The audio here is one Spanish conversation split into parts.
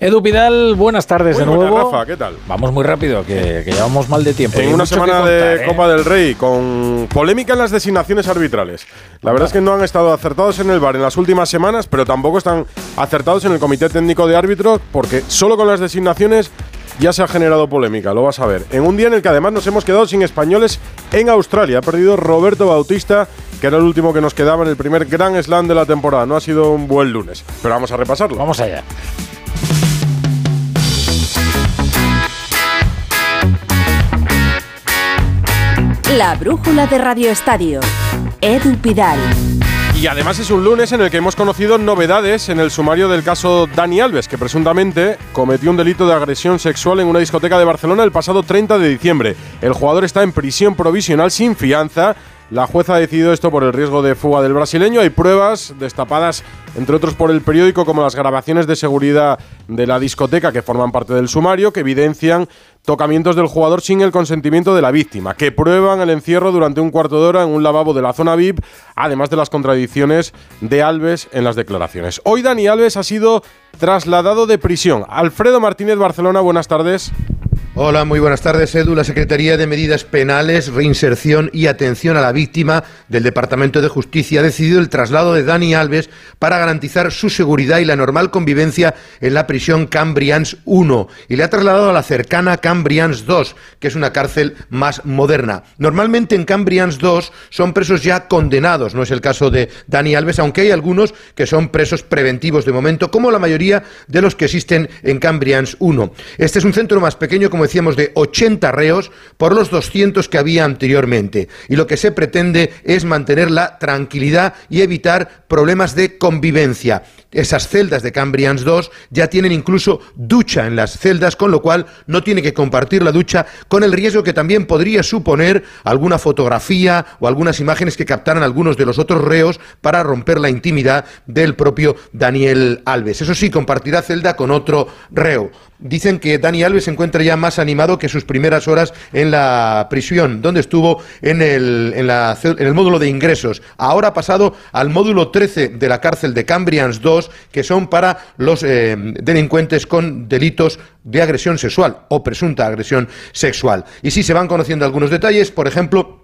Edu Pidal, buenas tardes Muy de buenas, nuevo. Rafa, ¿qué tal? Vamos muy rápido, que, que llevamos mal de tiempo. En una semana contar, de ¿eh? Copa del Rey con polémica en las designaciones arbitrales. La verdad es que no han estado acertados en el VAR en las últimas semanas, pero tampoco están acertados en el Comité Técnico de Árbitros porque solo con las designaciones ya se ha generado polémica, lo vas a ver. En un día en el que además nos hemos quedado sin españoles en Australia. Ha perdido Roberto Bautista, que era el último que nos quedaba en el primer Grand Slam de la temporada. No ha sido un buen lunes, pero vamos a repasarlo. Vamos allá. La brújula de Radio Estadio. Edu Pidal. Y además es un lunes en el que hemos conocido novedades en el sumario del caso Dani Alves, que presuntamente cometió un delito de agresión sexual en una discoteca de Barcelona el pasado 30 de diciembre. El jugador está en prisión provisional sin fianza. La jueza ha decidido esto por el riesgo de fuga del brasileño. Hay pruebas destapadas, entre otros por el periódico, como las grabaciones de seguridad de la discoteca que forman parte del sumario, que evidencian tocamientos del jugador sin el consentimiento de la víctima, que prueban el encierro durante un cuarto de hora en un lavabo de la zona VIP, además de las contradicciones de Alves en las declaraciones. Hoy Dani Alves ha sido trasladado de prisión. Alfredo Martínez Barcelona, buenas tardes. Hola, muy buenas tardes, Edu. La Secretaría de Medidas Penales, Reinserción y Atención a la Víctima del Departamento de Justicia ha decidido el traslado de Dani Alves para garantizar su seguridad y la normal convivencia en la prisión Cambrians 1 y le ha trasladado a la cercana Cambrians 2, que es una cárcel más moderna. Normalmente en Cambrians 2 son presos ya condenados, no es el caso de Dani Alves, aunque hay algunos que son presos preventivos de momento, como la mayoría de los que existen en Cambrians 1. Este es un centro más pequeño, como decíamos, de 80 reos por los 200 que había anteriormente. Y lo que se pretende es mantener la tranquilidad y evitar problemas de convivencia. Esas celdas de Cambrians 2 ya tienen incluso ducha en las celdas, con lo cual no tiene que compartir la ducha con el riesgo que también podría suponer alguna fotografía o algunas imágenes que captaran algunos de los otros reos para romper la intimidad del propio Daniel Alves. Eso sí, compartirá celda con otro reo. Dicen que Dani Alves se encuentra ya más animado que sus primeras horas en la prisión, donde estuvo en el, en la en el módulo de ingresos. Ahora ha pasado al módulo 13 de la cárcel de Cambrians 2, que son para los eh, delincuentes con delitos de agresión sexual o presunta agresión sexual. Y sí se van conociendo algunos detalles, por ejemplo,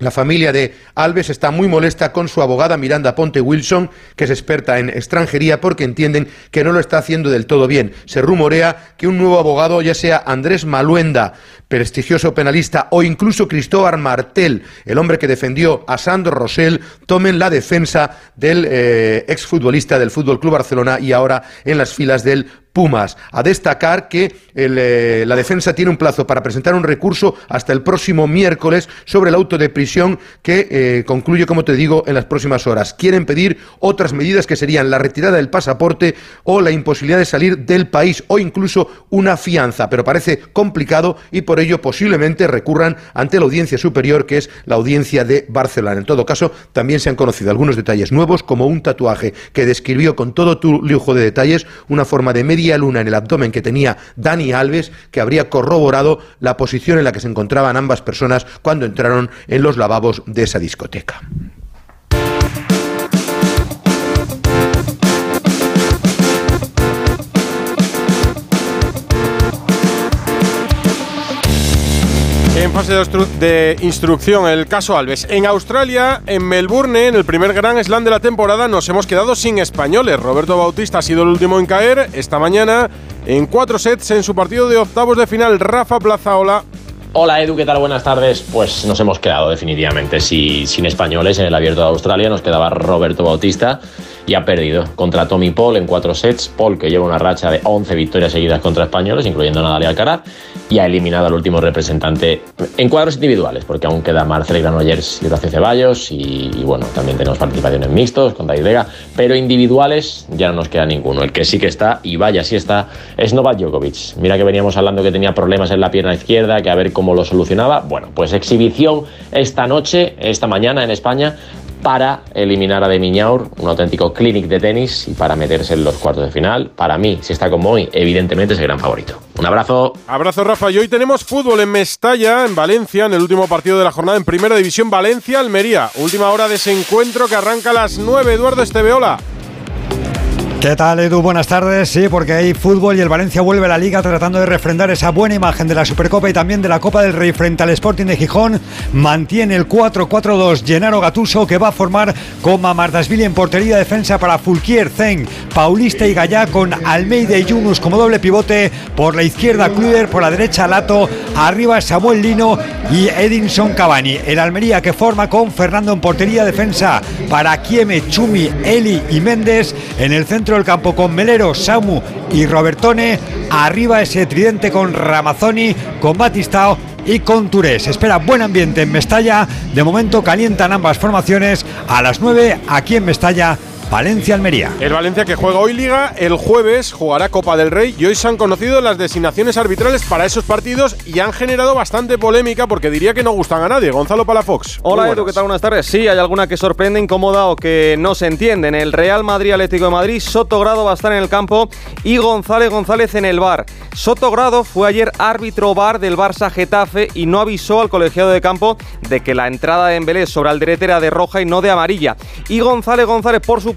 la familia de Alves está muy molesta con su abogada Miranda Ponte Wilson, que es experta en extranjería, porque entienden que no lo está haciendo del todo bien. Se rumorea que un nuevo abogado, ya sea Andrés Maluenda, prestigioso penalista, o incluso Cristóbal Martel, el hombre que defendió a Sandro Rosell, tomen la defensa del eh, exfutbolista del Fútbol Club Barcelona y ahora en las filas del Pumas. A destacar que eh, la defensa tiene un plazo para presentar un recurso hasta el próximo miércoles sobre el auto de prisión que eh, concluye, como te digo, en las próximas horas. Quieren pedir otras medidas que serían la retirada del pasaporte o la imposibilidad de salir del país o incluso una fianza, pero parece complicado y por ello posiblemente recurran ante la audiencia superior que es la audiencia de Barcelona. En todo caso, también se han conocido algunos detalles nuevos como un tatuaje que describió con todo tu lujo de detalles una forma de luna en el abdomen que tenía Dani Alves, que habría corroborado la posición en la que se encontraban ambas personas cuando entraron en los lavabos de esa discoteca. En fase de, instru- de instrucción, el caso Alves. En Australia, en Melbourne, en el primer Grand Slam de la temporada, nos hemos quedado sin españoles. Roberto Bautista ha sido el último en caer esta mañana en cuatro sets en su partido de octavos de final. Rafa Plazaola. Hola Edu, ¿qué tal? Buenas tardes. Pues nos hemos quedado definitivamente sí, sin españoles en el Abierto de Australia. Nos quedaba Roberto Bautista y ha perdido contra Tommy Paul en cuatro sets. Paul que lleva una racha de 11 victorias seguidas contra españoles, incluyendo a Nadal y Alcaraz, y ha eliminado al último representante en cuadros individuales, porque aún queda Marcel Granollers y Horacio Ceballos, y, bueno, también tenemos participaciones mixtos con David Vega, pero individuales ya no nos queda ninguno. El que sí que está, y vaya sí está, es Novak Djokovic. Mira que veníamos hablando que tenía problemas en la pierna izquierda, que a ver cómo lo solucionaba. Bueno, pues exhibición esta noche, esta mañana en España, para eliminar a De Miñaur, un auténtico clinic de tenis y para meterse en los cuartos de final. Para mí, si está como hoy, evidentemente es el gran favorito. Un abrazo. Abrazo, Rafa. Y hoy tenemos fútbol en Mestalla, en Valencia, en el último partido de la jornada en Primera División Valencia-Almería. Última hora de ese encuentro que arranca a las 9. Eduardo Estebeola. ¿Qué tal, Edu? Buenas tardes. Sí, porque hay fútbol y el Valencia vuelve a la liga tratando de refrendar esa buena imagen de la Supercopa y también de la Copa del Rey frente al Sporting de Gijón. Mantiene el 4-4-2 Gennaro Gatuso que va a formar con Mamardasvili en portería defensa para Fulquier, Zen, Paulista y Gallá con Almeida y Yunus como doble pivote. Por la izquierda, Kluder, por la derecha, Lato. Arriba, Samuel Lino y Edinson Cavani. El Almería que forma con Fernando en portería defensa para Kieme, Chumi, Eli y Méndez. En el centro del campo con Melero, Samu y Robertone. Arriba ese tridente con Ramazzoni, con Batistao y con Touré. Se espera buen ambiente en Mestalla. De momento calientan ambas formaciones. A las 9 aquí en Mestalla Valencia-Almería. El Valencia que juega hoy Liga, el jueves jugará Copa del Rey y hoy se han conocido las designaciones arbitrales para esos partidos y han generado bastante polémica porque diría que no gustan a nadie. Gonzalo Palafox. Hola Edu, ¿qué tal? Buenas tardes. Sí, hay alguna que sorprende, incomoda o que no se entiende. En el Real Madrid Atlético de Madrid, Sotogrado va a estar en el campo y González González en el bar. Sotogrado fue ayer árbitro bar del Barça Getafe y no avisó al colegiado de campo de que la entrada de Embelé sobre Alderete era de roja y no de amarilla. Y González González, por su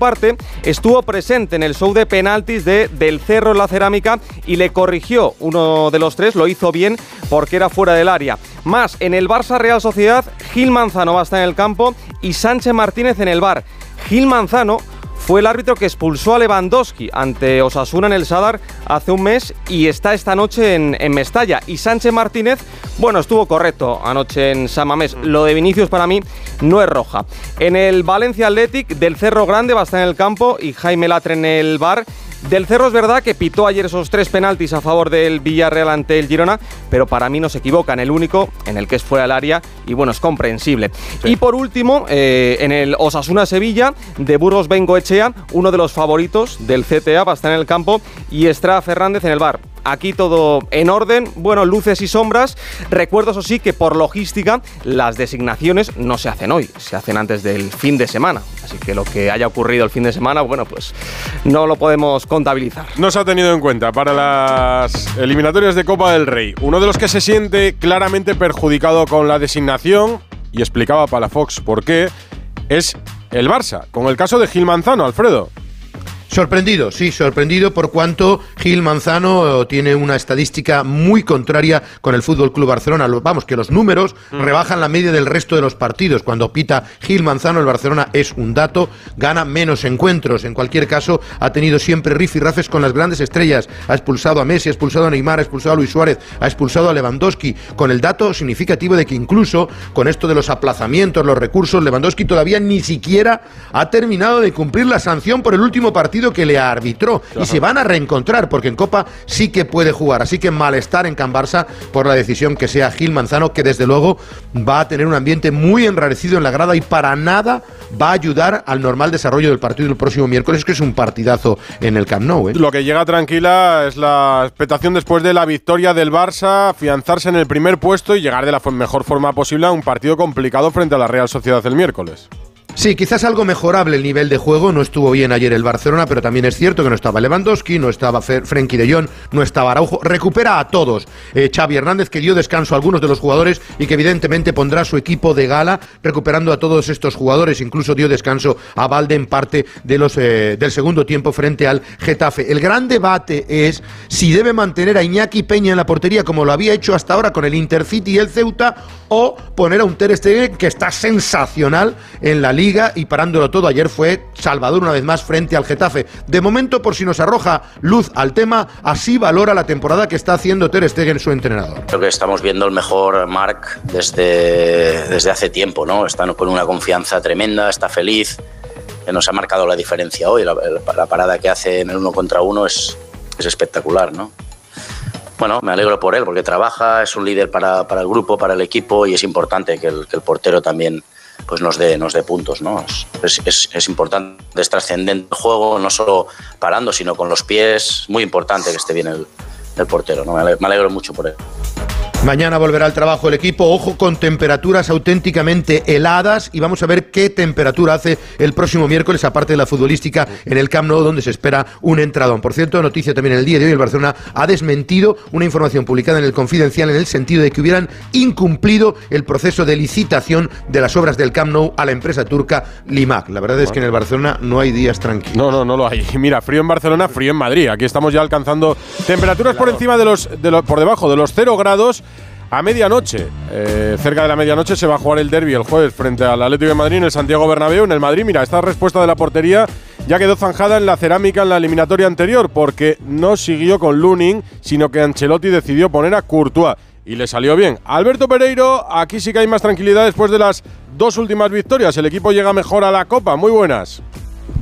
estuvo presente en el show de penaltis de Del Cerro en la Cerámica y le corrigió uno de los tres, lo hizo bien porque era fuera del área. Más, en el Barça Real Sociedad, Gil Manzano va a estar en el campo y Sánchez Martínez en el bar. Gil Manzano fue el árbitro que expulsó a Lewandowski ante Osasuna en el Sadar hace un mes y está esta noche en, en Mestalla. Y Sánchez Martínez, bueno, estuvo correcto anoche en Samamés. Lo de Vinicius para mí no es roja. En el Valencia Athletic del Cerro Grande va a estar en el campo y Jaime Latre en el bar. Del Cerro es verdad que pitó ayer esos tres penaltis a favor del Villarreal ante el Girona, pero para mí no se equivoca en el único en el que es fuera del área y bueno, es comprensible. Y por último, eh, en el Osasuna Sevilla de Burgos Bengo Echea, uno de los favoritos del CTA va a estar en el campo y Estrada Fernández en el bar. Aquí todo en orden, bueno, luces y sombras. Recuerdo, eso sí, que por logística las designaciones no se hacen hoy, se hacen antes del fin de semana. Así que lo que haya ocurrido el fin de semana, bueno, pues no lo podemos contabilizar. No se ha tenido en cuenta para las eliminatorias de Copa del Rey. Uno de los que se siente claramente perjudicado con la designación, y explicaba Palafox por qué, es el Barça, con el caso de Gil Manzano, Alfredo. Sorprendido, sí, sorprendido por cuanto Gil Manzano eh, tiene una estadística muy contraria con el Fútbol Club Barcelona. Lo- Vamos, que los números rebajan la media del resto de los partidos. Cuando pita Gil Manzano, el Barcelona es un dato, gana menos encuentros. En cualquier caso, ha tenido siempre rifirrafes con las grandes estrellas. Ha expulsado a Messi, ha expulsado a Neymar, ha expulsado a Luis Suárez, ha expulsado a Lewandowski. Con el dato significativo de que incluso con esto de los aplazamientos, los recursos, Lewandowski todavía ni siquiera ha terminado de cumplir la sanción por el último partido que le arbitró. Y se van a reencontrar, porque en Copa sí que puede jugar. Así que malestar en Can Barça por la decisión que sea Gil Manzano, que desde luego va a tener un ambiente muy enrarecido en la grada y para nada va a ayudar al normal desarrollo del partido el próximo miércoles, que es un partidazo en el Camp Nou. ¿eh? Lo que llega tranquila es la expectación después de la victoria del Barça, afianzarse en el primer puesto y llegar de la mejor forma posible a un partido complicado frente a la Real Sociedad el miércoles. Sí, quizás algo mejorable el nivel de juego. No estuvo bien ayer el Barcelona, pero también es cierto que no estaba Lewandowski, no estaba Frenkie de Jong, no estaba Araujo. Recupera a todos. Eh, Xavi Hernández, que dio descanso a algunos de los jugadores y que evidentemente pondrá su equipo de gala, recuperando a todos estos jugadores. Incluso dio descanso a Valde en parte de los, eh, del segundo tiempo frente al Getafe. El gran debate es si debe mantener a Iñaki Peña en la portería como lo había hecho hasta ahora con el Intercity y el Ceuta o poner a un Ter Stegen que está sensacional en la liga y parándolo todo. Ayer fue Salvador una vez más frente al Getafe. De momento, por si nos arroja luz al tema, así valora la temporada que está haciendo Ter Stegen, su entrenador. Creo que estamos viendo el mejor Marc desde, desde hace tiempo, ¿no? Está con una confianza tremenda, está feliz, nos ha marcado la diferencia hoy. La, la parada que hace en el uno contra uno es, es espectacular, ¿no? Bueno, me alegro por él porque trabaja, es un líder para, para el grupo, para el equipo y es importante que el, que el portero también pues nos dé, nos dé puntos, ¿no? Es, es, es importante, es trascendente el juego, no solo parando, sino con los pies. Muy importante que esté bien el, el portero, ¿no? Me alegro, me alegro mucho por él. Mañana volverá al trabajo el equipo, ojo con temperaturas auténticamente heladas y vamos a ver qué temperatura hace el próximo miércoles, aparte de la futbolística, en el Camp Nou, donde se espera un entradón. Por cierto, noticia también en el día de hoy, el Barcelona ha desmentido una información publicada en el Confidencial en el sentido de que hubieran incumplido el proceso de licitación de las obras del Camp Nou a la empresa turca Limac. La verdad es que en el Barcelona no hay días tranquilos. No, no, no lo hay. Mira, frío en Barcelona, frío en Madrid. Aquí estamos ya alcanzando temperaturas por encima de los, de los por debajo de los 0 grados a medianoche. Eh, cerca de la medianoche se va a jugar el derby el jueves frente al Atlético de Madrid en el Santiago Bernabéu. En el Madrid, mira, esta respuesta de la portería ya quedó zanjada en la cerámica en la eliminatoria anterior porque no siguió con Lunin, sino que Ancelotti decidió poner a Courtois y le salió bien. Alberto Pereiro, aquí sí que hay más tranquilidad después de las dos últimas victorias. El equipo llega mejor a la Copa. Muy buenas.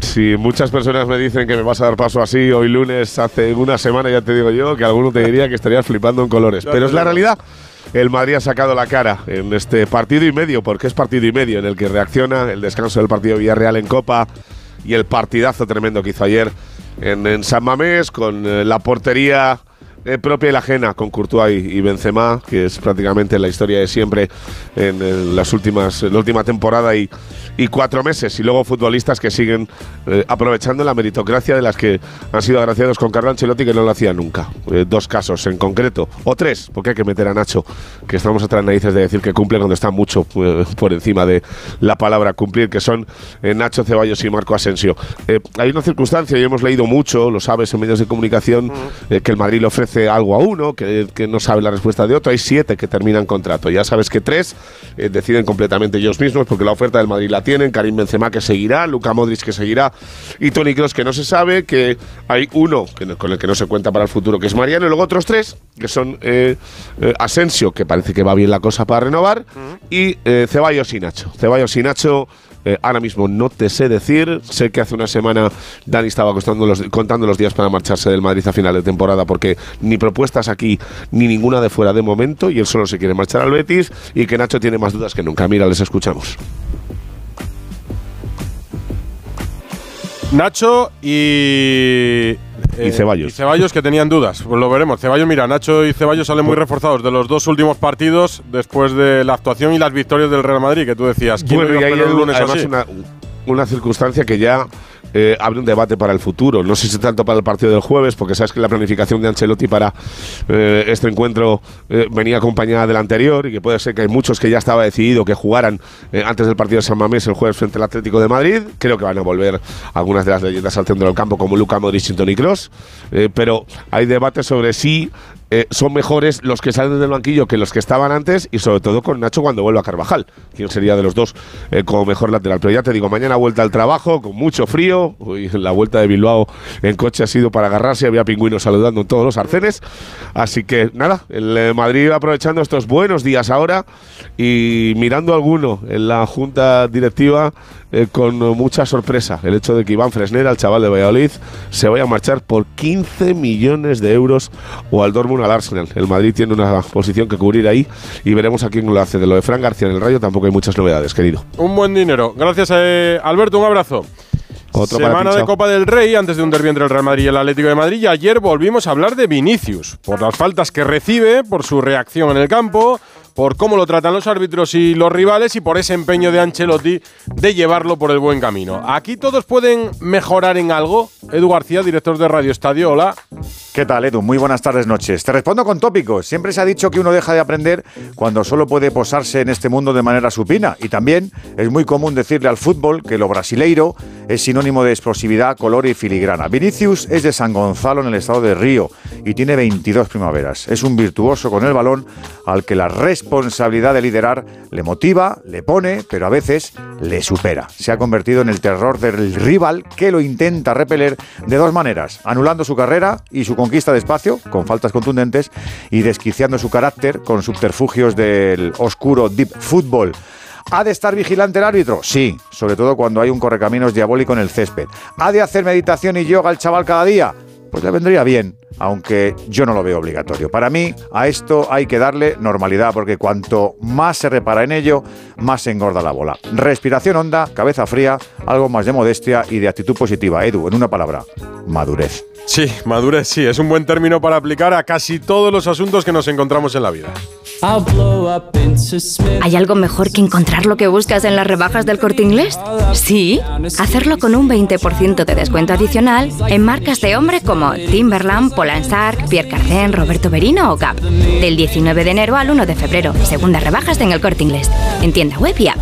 Si muchas personas me dicen que me vas a dar paso así hoy lunes, hace una semana ya te digo yo, que alguno te diría que estarías flipando en colores. Pero es la realidad. El Madrid ha sacado la cara en este partido y medio, porque es partido y medio en el que reacciona el descanso del partido Villarreal en Copa y el partidazo tremendo que hizo ayer en, San Mamés con eh, la portería eh, propia y la ajena con Courtois y, Benzema, que es prácticamente la historia de siempre en, las últimas, en la última temporada y, y, cuatro meses. Y luego futbolistas que siguen eh, aprovechando la meritocracia de las que han sido agraciados con Carlo Ancelotti, que no lo hacía nunca. Eh, dos casos en concreto, o tres, porque hay que meter a Nacho, que estamos atrás narices de decir que cumple cuando está mucho por encima de la palabra cumplir, que son Nacho Ceballos y Marco Asensio. hay una circunstancia, y hemos leído mucho, lo sabes en medios de comunicación, que el Madrid le ofrece algo a uno, que, no sabe la respuesta de otro. Hay siete que terminan contrato. Ya sabes que tres eh, deciden completamente ellos mismos porque la oferta del Madrid la tienen. Karim Benzema que seguirá, Luca Modric que seguirá y Tony Kroos que no se sabe. Que hay uno con el que no se cuenta para el futuro, que es Mariano, y luego otros tres que son eh, eh, Asensio, que parece que va bien la cosa para renovar, y Ceballos y Nacho. Ceballos y Nacho eh, ahora mismo no te sé decir. Sé que hace una semana Dani estaba los, contando los días para marcharse del Madrid a final de temporada porque ni propuestas aquí ni ninguna de fuera de momento y él solo se quiere marchar al Betis y que Nacho tiene más dudas que nunca. Mira, les escuchamos. Nacho y y eh, Ceballos. Y Ceballos que tenían dudas. Pues lo veremos. Ceballos, mira, Nacho y Ceballos salen muy reforzados de los dos últimos partidos después de la actuación y las victorias del Real Madrid, que tú decías. ¿quién bueno, y el lunes además una, una circunstancia que ya eh, abre un debate para el futuro. No sé si tanto para el partido del jueves, porque sabes que la planificación de Ancelotti para eh, este encuentro eh, venía acompañada del anterior y que puede ser que hay muchos que ya estaba decidido que jugaran antes del partido de San Mamés el jueves frente al Atlético de Madrid. Creo que van a volver algunas de las leyendas al centro del campo como Luca Modric y Toni Kroos, pero hay debate sobre si eh, son mejores los que salen del banquillo que los que estaban antes y sobre todo con Nacho cuando vuelva a Carvajal, quien sería de los dos eh, como mejor lateral. Pero ya te digo, mañana vuelta al trabajo con mucho frío. la vuelta de Bilbao en coche ha sido para agarrarse, había pingüinos saludando en todos los arcenes. Así que nada, el eh, Madrid aprovechando estos buenos días ahora y mirando alguno en la junta directiva eh, con mucha sorpresa el hecho de que Iván Fresnera, el chaval de Valladolid, se vaya a marchar por 15 millones de euros o al Dortmund al Arsenal. El Madrid tiene una posición que cubrir ahí y veremos a quién lo hace. De lo de Fran García en el Rayo tampoco hay muchas novedades, querido. Un buen dinero. Gracias, eh, Alberto. Un abrazo. Semana de Copa del Rey antes de un derbi entre el Real Madrid y el Atlético de Madrid. Y ayer volvimos a hablar de Vinicius por las faltas que recibe, por su reacción en el campo, por cómo lo tratan los árbitros y los rivales y por ese empeño de Ancelotti de llevarlo por el buen camino. Aquí todos pueden mejorar en algo. Edu García, director de Radio Estadio, hola. ¿Qué tal, Edu? Muy buenas tardes, noches. Te respondo con tópicos. Siempre se ha dicho que uno deja de aprender cuando solo puede posarse en este mundo de manera supina. Y también es muy común decirle al fútbol que lo brasileiro es sinónimo de explosividad, color y filigrana. Vinicius es de San Gonzalo en el estado de Río y tiene 22 primaveras. Es un virtuoso con el balón al que la responsabilidad de liderar le motiva, le pone, pero a veces le supera. Se ha convertido en el terror del rival que lo intenta repeler de dos maneras, anulando su carrera y su conquista de espacio, con faltas contundentes, y desquiciando su carácter con subterfugios del oscuro deep football. ¿Ha de estar vigilante el árbitro? Sí, sobre todo cuando hay un correcaminos diabólico en el césped. ¿Ha de hacer meditación y yoga el chaval cada día? Pues le vendría bien, aunque yo no lo veo obligatorio. Para mí, a esto hay que darle normalidad, porque cuanto más se repara en ello, más se engorda la bola. Respiración honda, cabeza fría, algo más de modestia y de actitud positiva. Edu, en una palabra, madurez. Sí, madurez sí, es un buen término para aplicar a casi todos los asuntos que nos encontramos en la vida. ¿Hay algo mejor que encontrar lo que buscas en las rebajas del corte inglés? Sí, hacerlo con un 20% de descuento adicional en marcas de hombre como Timberland, Polansark, Pierre Cardin, Roberto Berino o Gap. Del 19 de enero al 1 de febrero, segundas rebajas en el corte inglés. En tienda web y app.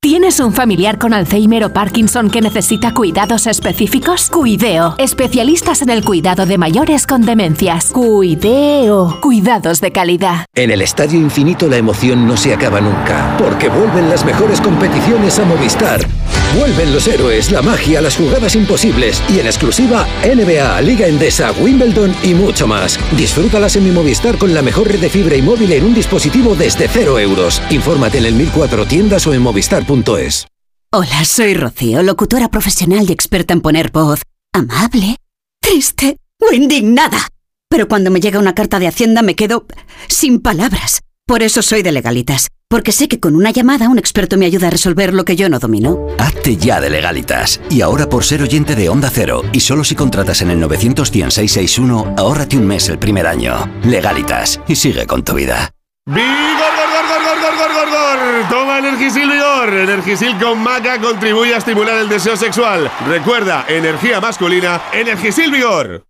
¿Tienes un familiar con Alzheimer o Parkinson que necesita cuidados específicos? Cuideo, especialistas en el cuidado de mayores con demencias. Cuideo, cuidados de calidad. En el Estadio Infinito la emoción no se acaba nunca, porque vuelven las mejores competiciones a Movistar. Vuelven los héroes, la magia, las jugadas imposibles y en exclusiva NBA, Liga Endesa, Wimbledon y mucho más. Disfrútalas en mi Movistar con la mejor red de fibra y móvil en un dispositivo desde cero euros. Infórmate en el 1004 tiendas o en movistar.es. Hola, soy Rocío, locutora profesional y experta en poner voz amable, triste o indignada. Pero cuando me llega una carta de Hacienda me quedo sin palabras. Por eso soy de legalitas, porque sé que con una llamada un experto me ayuda a resolver lo que yo no domino. Hazte ya de legalitas. Y ahora por ser oyente de Onda Cero, y solo si contratas en el 91661, ahórrate un mes el primer año. Legalitas, y sigue con tu vida. ¡Vigor, gor, gor, gor, gor, gor, gor, gor! Toma Energisil Vigor. Energisil con maca contribuye a estimular el deseo sexual. Recuerda, energía masculina, Energisil Vigor.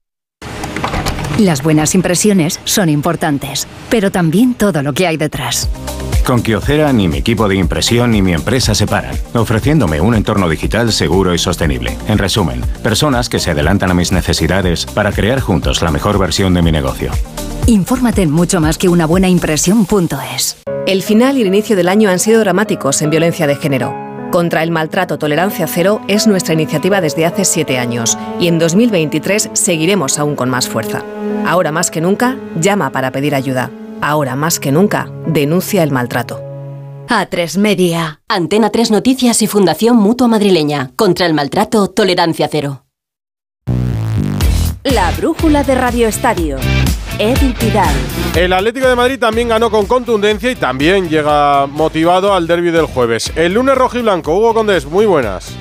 Las buenas impresiones son importantes, pero también todo lo que hay detrás. Con Kyocera ni mi equipo de impresión ni mi empresa se paran, ofreciéndome un entorno digital seguro y sostenible. En resumen, personas que se adelantan a mis necesidades para crear juntos la mejor versión de mi negocio. Infórmate en mucho más que una buena impresión.es. El final y el inicio del año han sido dramáticos en violencia de género. Contra el maltrato Tolerancia Cero es nuestra iniciativa desde hace siete años y en 2023 seguiremos aún con más fuerza. Ahora más que nunca, llama para pedir ayuda. Ahora más que nunca, denuncia el maltrato. A3 Media. Antena 3 Noticias y Fundación Mutua Madrileña. Contra el maltrato, tolerancia cero. La brújula de Radio Estadio. Pidal. El Atlético de Madrid también ganó con contundencia y también llega motivado al derby del jueves. El lunes rojo y blanco. Hugo Condés, muy buenas.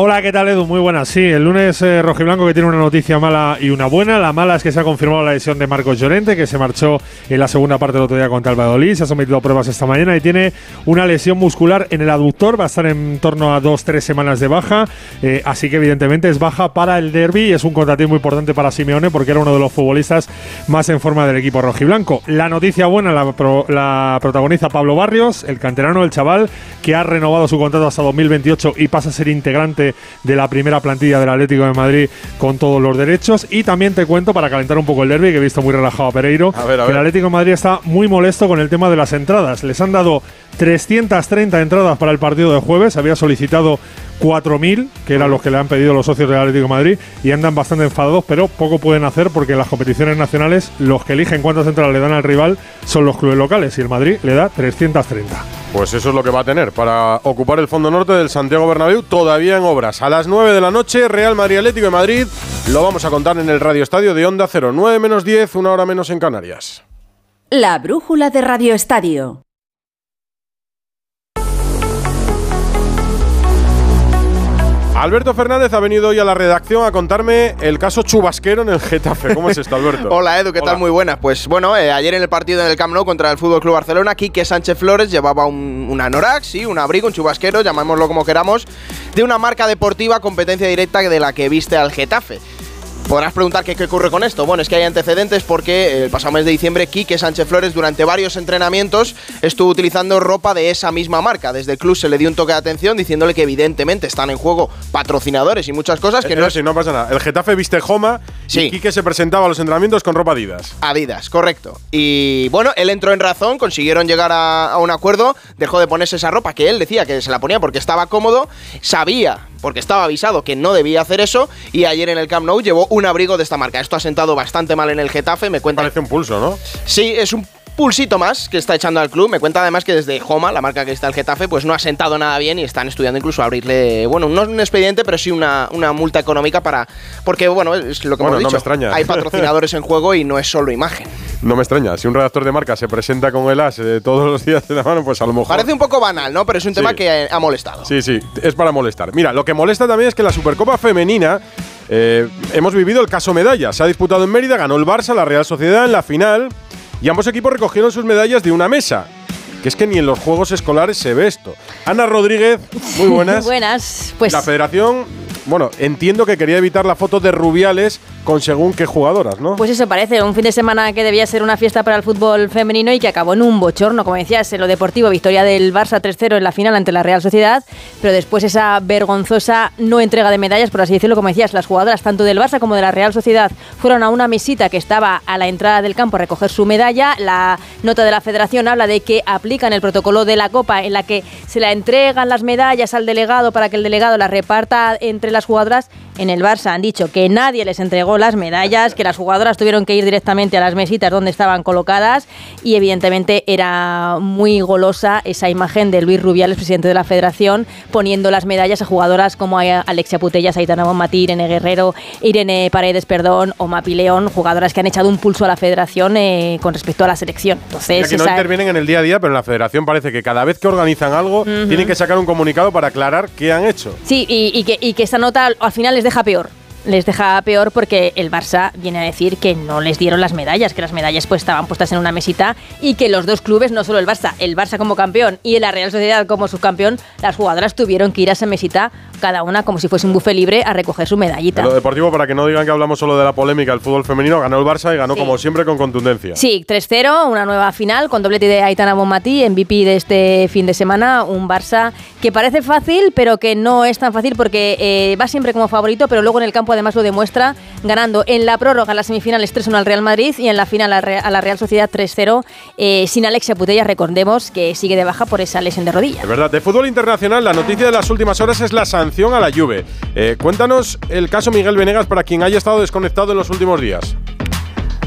Hola, ¿qué tal Edu? Muy buenas. Sí, el lunes eh, rojiblanco que tiene una noticia mala y una buena. La mala es que se ha confirmado la lesión de Marcos Llorente, que se marchó en la segunda parte del otro día contra el. Se ha sometido a pruebas esta mañana y tiene una lesión muscular en el aductor. Va a estar en torno a dos, tres semanas de baja. Eh, así que evidentemente es baja para el derby y es un contrativo muy importante para Simeone porque era uno de los futbolistas más en forma del equipo rojiblanco. La noticia buena la, pro- la protagoniza Pablo Barrios, el canterano, el chaval, que ha renovado su contrato hasta 2028 y pasa a ser integrante de la primera plantilla del Atlético de Madrid con todos los derechos. Y también te cuento, para calentar un poco el derby, que he visto muy relajado a Pereiro, A ver, a que el. Atlético de Madrid está muy molesto con el tema de las entradas. Les han dado 330 entradas para el partido de jueves, había solicitado 4.000, que eran los que le han pedido los socios del Atlético de Madrid, y andan bastante enfadados, pero poco pueden hacer porque en las competiciones nacionales los que eligen cuántas entradas le dan al rival son los clubes locales, y el Madrid le da 330. Pues eso es lo que va a tener para ocupar el fondo norte del Santiago Bernabéu, todavía en A las 9 de la noche, Real Madrid Atlético de Madrid. Lo vamos a contar en el Radio Estadio de Onda 0, 9 menos 10, una hora menos en Canarias. La brújula de Radio Estadio. Alberto Fernández ha venido hoy a la redacción a contarme el caso chubasquero en el Getafe. ¿Cómo es esto, Alberto? Hola Edu, ¿qué Hola. tal? Muy buenas. Pues bueno, eh, ayer en el partido en el Camp Nou contra el Fútbol Club Barcelona, Quique Sánchez Flores llevaba un, un anorak, sí, un abrigo, un chubasquero, llamémoslo como queramos, de una marca deportiva competencia directa de la que viste al Getafe. Podrás preguntar qué, qué ocurre con esto. Bueno, es que hay antecedentes porque el pasado mes de diciembre Quique Sánchez Flores durante varios entrenamientos estuvo utilizando ropa de esa misma marca. Desde el club se le dio un toque de atención diciéndole que evidentemente están en juego patrocinadores y muchas cosas que Eh, no es sí, no pasa nada. El Getafe viste Joma y Quique se presentaba a los entrenamientos con ropa Adidas. Adidas, correcto. Y bueno, él entró en razón, consiguieron llegar a, a un acuerdo, dejó de ponerse esa ropa que él decía que se la ponía porque estaba cómodo, sabía, porque estaba avisado que no debía hacer eso, y ayer en el Camp Nou llevó un abrigo de esta marca. Esto ha sentado bastante mal en el Getafe, me cuenta... Parece un pulso, ¿no? Sí, es un pulsito más que está echando al club. Me cuenta además que desde Joma, la marca que está el Getafe, pues no ha sentado nada bien y están estudiando incluso abrirle, bueno, no un expediente, pero sí una, una multa económica para. Porque, bueno, es lo que Bueno, hemos no dicho. me extraña. Hay patrocinadores en juego y no es solo imagen. No me extraña. Si un redactor de marca se presenta con el as eh, todos los días de la mano, pues a lo mejor. Parece un poco banal, ¿no? Pero es un tema Sí. que ha molestado. Sí, sí, es para molestar. Mira, lo que molesta también es que la Supercopa Femenina. eh, hemos vivido el caso medalla. Se ha disputado en Mérida, ganó el Barça, la Real Sociedad en la final. Y ambos equipos recogieron sus medallas de una mesa. Que es que ni en los juegos escolares se ve esto. Ana Rodríguez, muy buenas. Buenas, pues La federación, bueno, entiendo que quería evitar la foto de Rubiales con según qué jugadoras, ¿no? Pues eso parece, un fin de semana que debía ser una fiesta para el fútbol femenino y que acabó en un bochorno, como decías, en lo deportivo, victoria del Barça 3-0 en la final ante la Real Sociedad, pero después esa vergonzosa no entrega de medallas, por así decirlo, como decías, las jugadoras tanto del Barça como de la Real Sociedad fueron a una mesita que estaba a la entrada del campo a recoger su medalla. La nota de la federación habla de que aplican el protocolo de la Copa en la que se la entregan las medallas al delegado para que el delegado las reparta entre las jugadoras. En el Barça han dicho que nadie les entregó las medallas, que las jugadoras tuvieron que ir directamente a las mesitas donde estaban colocadas y evidentemente era muy golosa esa imagen de Luis Rubiales, presidente de la federación, poniendo las medallas a jugadoras como Alexia Putellas, Aitana Bonmatí, Irene Guerrero, Irene Paredes, perdón, o Mapi León, jugadoras que han echado un pulso a la federación eh, con respecto a la selección. Entonces, que no esa- intervienen en el día a día, pero en la federación parece que cada vez que organizan algo tienen que sacar un comunicado para aclarar qué han hecho. Sí, y, y que, y que esta nota al- al final les deja peor. Les deja peor porque el Barça viene a decir que no les dieron las medallas, que las medallas pues estaban puestas en una mesita y que los dos clubes, no solo el Barça, el Barça como campeón y la Real Sociedad como subcampeón, las jugadoras tuvieron que ir a esa mesita, cada una como si fuese un buffet libre, a recoger su medallita. En lo deportivo, para que no digan que hablamos solo de la polémica, el fútbol femenino ganó el Barça y ganó Sí. como siempre con contundencia. Sí, 3-0, una nueva final con doblete de Aitana Bonmatí, MVP de este fin de semana. Un Barça que parece fácil, pero que no es tan fácil porque eh, va siempre como favorito, pero luego en el campo además lo demuestra, ganando en la prórroga las semifinales 3-1 al Real Madrid y en la final a la Real Sociedad 3-0, eh, sin Alexia Putellas, recordemos que sigue de baja por esa lesión de rodilla. Es verdad, de fútbol internacional, la noticia de las últimas horas es la sanción a la Juve. Eh, cuéntanos el caso Miguel Venegas para quien haya estado desconectado en los últimos días.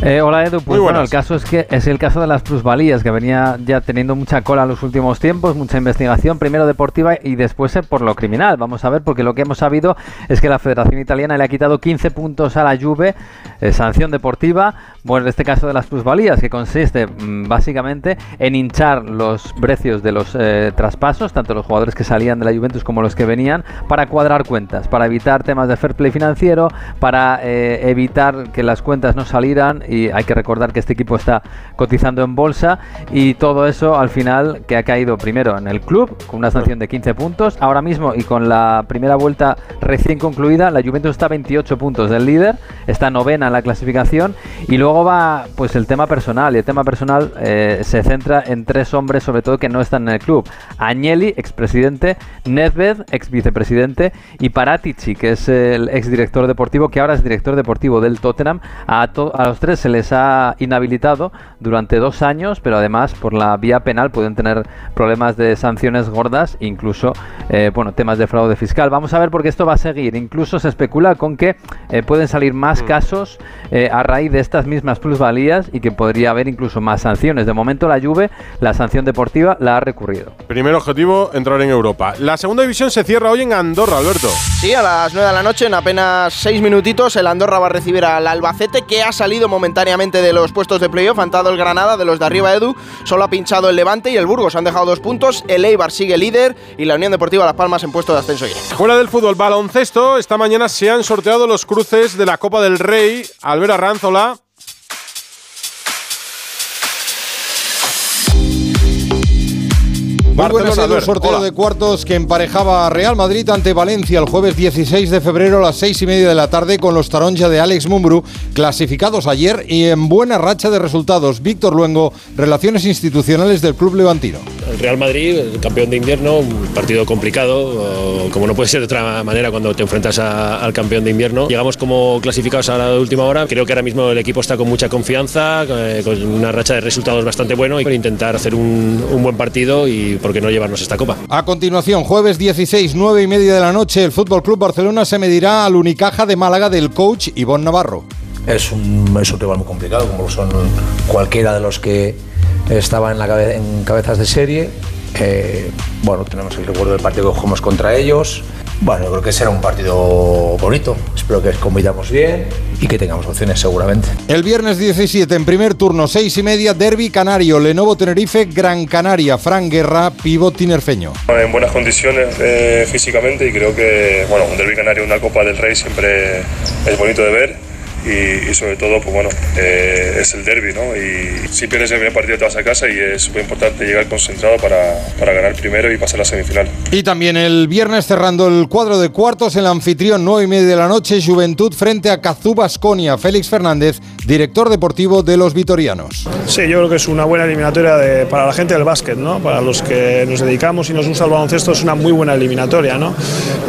Eh, hola Edu, pues bueno, el caso es que es el caso de las plusvalías que venía ya teniendo mucha cola en los últimos tiempos, mucha investigación, primero deportiva y después eh, por lo criminal. Vamos a ver, porque lo que hemos sabido es que la Federación Italiana le ha quitado 15 puntos a la Juve, eh, sanción deportiva, bueno, en este caso de las plusvalías, que consiste mm, básicamente en hinchar los precios de los eh, traspasos, tanto los jugadores que salían de la Juventus como los que venían, para cuadrar cuentas, para evitar temas de fair play financiero, para eh, evitar que las cuentas no salieran y hay que recordar que este equipo está cotizando en bolsa y todo eso al final que ha caído primero en el club con una sanción de 15 puntos, ahora mismo y con la primera vuelta recién concluida, la Juventus está a 28 puntos del líder, está novena en la clasificación y luego va pues el tema personal y el tema personal eh, se centra en tres hombres sobre todo que no están en el club, Agnelli, expresidente, Nedved, ex vicepresidente y Paratici, que es el exdirector deportivo que ahora es director deportivo del Tottenham, a, to- a los tres se les ha inhabilitado durante dos años, pero además por la vía penal pueden tener problemas de sanciones gordas, incluso eh, bueno temas de fraude fiscal. Vamos a ver porque esto va a seguir. Incluso se especula con que eh, pueden salir más casos eh, a raíz de estas mismas plusvalías y que podría haber incluso más sanciones. De momento la Juve, la sanción deportiva la ha recurrido. Primer objetivo, entrar en Europa. La segunda división se cierra hoy en Andorra, Alberto. Sí, a las 9 de la noche, en apenas 6 minutitos, el Andorra va a recibir al Albacete, que ha salido momentáneamente de los puestos de playoff. Ha entrado el Granada de los de arriba, Edu. Solo ha pinchado el Levante y el Burgos. Han dejado dos puntos. El Eibar sigue líder y la Unión Deportiva Las Palmas en puesto de ascenso. Fuera del fútbol, baloncesto. Esta mañana se han sorteado los cruces de la Copa del Rey. Albert Arranzola. Muy buenas, Edu, Albert. sorteo Hola. de cuartos que emparejaba a Real Madrid ante Valencia el jueves 16 de febrero a las 6 y media de la tarde con los Taronja de Alex Mumbrú, clasificados ayer y en buena racha de resultados. Víctor Luengo, Relaciones Institucionales del Club Levantino. El Real Madrid, el campeón de invierno, un partido complicado, como no puede ser de otra manera cuando te enfrentas a- al campeón de invierno. Llegamos como clasificados a la última hora. Creo que ahora mismo el equipo está con mucha confianza, eh, con una racha de resultados bastante bueno y intentar hacer un, un buen partido y por qué no llevarnos esta copa. A continuación, jueves 16, 9 y media de la noche, el Fútbol Club Barcelona se medirá al Unicaja de Málaga del coach Ivonne Navarro. Es un, es un rival muy complicado, como lo son cualquiera de los que estaba en, la en cabezas de serie. Eh, bueno, tenemos el recuerdo del partido que jugamos contra ellos. Bueno, yo creo que será un partido bonito. Espero que compitamos bien y que tengamos opciones seguramente. El viernes 17, en primer turno, seis y media, Derby Canario, Lenovo Tenerife, Gran Canaria, Fran Guerra, pivot tinerfeño. En buenas condiciones eh, físicamente y creo que, bueno, un Derby Canario, una Copa del Rey siempre es bonito de ver y, sobre todo, pues bueno, eh, es el derby, ¿no? Y si pierdes el primer partido te vas a casa y es súper importante llegar concentrado para, para, ganar primero y pasar a la semifinal. Y también el viernes cerrando el cuadro de cuartos, el anfitrión 9 y media de la noche, Juventud frente a Cazú Basconia. Félix Fernández, director deportivo de los Vitorianos. Sí, yo creo que es una buena eliminatoria de, para la gente del básquet, ¿no? Para los que nos dedicamos y nos gusta el baloncesto es una muy buena eliminatoria, ¿no?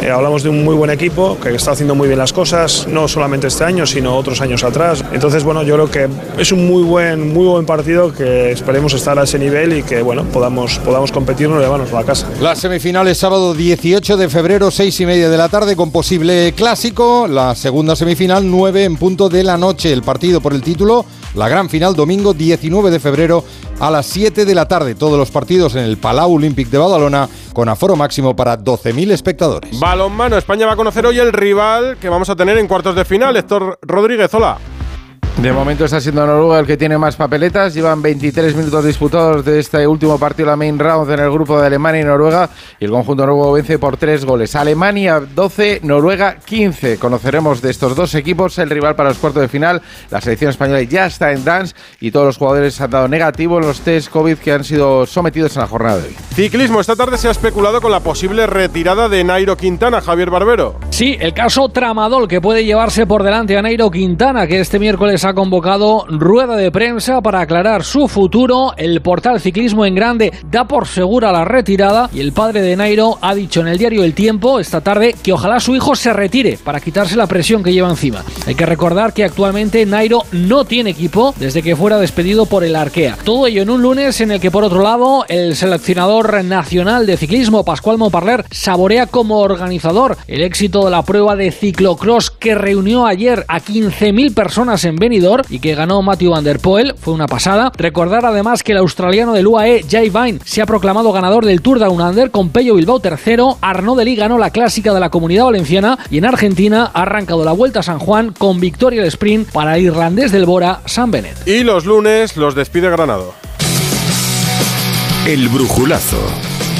Eh, hablamos de un muy buen equipo que está haciendo muy bien las cosas, no solamente este año, sino otros años atrás. Entonces, bueno, yo creo que es un muy buen, muy buen partido que esperemos estar a ese nivel y que, bueno, podamos, podamos competirnos y llevarnos a la casa. Las semifinales sábado 18 de febrero, 6 y media de la tarde, con posible clásico. La segunda semifinal, 9 en punto de la noche. El partido por el título, la gran final, domingo 19 de febrero a las 7 de la tarde. Todos los partidos en el Palau Olímpic de Badalona con aforo máximo para 12.000 espectadores. Balonmano, España va a conocer hoy el rival que vamos a tener en cuartos de final. Héctor Rodríguez, hola. De momento está siendo Noruega el que tiene más papeletas. Llevan 23 minutos disputados de este último partido, la main round en el grupo de Alemania y Noruega. Y el conjunto noruego vence por tres goles. Alemania 12, Noruega 15. Conoceremos de estos dos equipos el rival para los cuartos de final. La selección española ya está en dance y todos los jugadores han dado negativo en los test COVID que han sido sometidos en la jornada de hoy. Ciclismo. Esta tarde se ha especulado con la posible retirada de Nairo Quintana, Javier Barbero. Sí, el caso Tramadol que puede llevarse por delante a Nairo Quintana, que este miércoles ha convocado rueda de prensa para aclarar su futuro. El portal Ciclismo en Grande da por segura la retirada y el padre de Nairo ha dicho en el diario El Tiempo esta tarde que ojalá su hijo se retire para quitarse la presión que lleva encima. Hay que recordar que actualmente Nairo no tiene equipo desde que fuera despedido por el Arkea. Todo ello en un lunes en el que por otro lado el seleccionador nacional de ciclismo Pascual Moparler saborea como organizador el éxito de la prueba de ciclocross que reunió ayer a 15.000 personas en Benidorm y que ganó Matthew Van Der Poel, fue una pasada. Recordar además que el australiano del UAE, Jay Vine, se ha proclamado ganador del Tour Down Under con Pello Bilbao tercero, Arnaud Deli ganó la clásica de la Comunidad Valenciana y en Argentina ha arrancado la Vuelta a San Juan con victoria del sprint para el irlandés del Bora, San Bennett. Y los lunes los despide Granado. El brujulazo.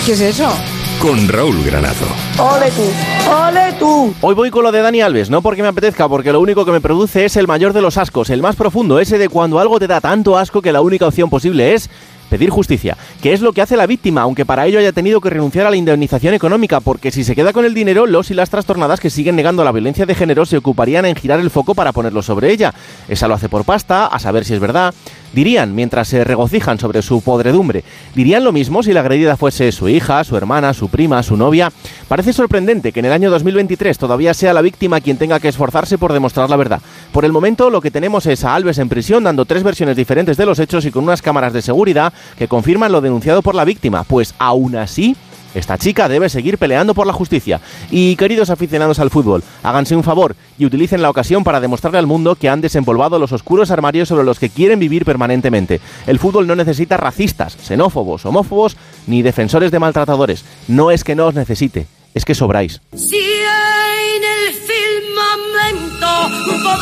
¿Qué es eso? Con Raúl Granado. ¡Ole tú! ¡Ole tú! Hoy voy con lo de Dani Alves, no porque me apetezca, porque lo único que me produce es el mayor de los ascos, el más profundo, ese de cuando algo te da tanto asco que la única opción posible es pedir justicia, que es lo que hace la víctima, aunque para ello haya tenido que renunciar a la indemnización económica, porque si se queda con el dinero, los y las trastornadas que siguen negando la violencia de género se ocuparían en girar el foco para ponerlo sobre ella. Esa lo hace por pasta, a saber si es verdad. Dirían, mientras se regocijan sobre su podredumbre, dirían lo mismo si la agredida fuese su hija, su hermana, su prima, su novia. Parece sorprendente que en el año 2023 todavía sea la víctima quien tenga que esforzarse por demostrar la verdad. Por el momento lo que tenemos es a Alves en prisión dando tres versiones diferentes de los hechos y con unas cámaras de seguridad que confirman lo denunciado por la víctima, pues aún así esta chica debe seguir peleando por la justicia. Y queridos aficionados al fútbol, háganse un favor y utilicen la ocasión para demostrarle al mundo que han desempolvado los oscuros armarios sobre los que quieren vivir permanentemente. El fútbol no necesita racistas, xenófobos, homófobos ni defensores de maltratadores. No es que no os necesite, es que sobráis.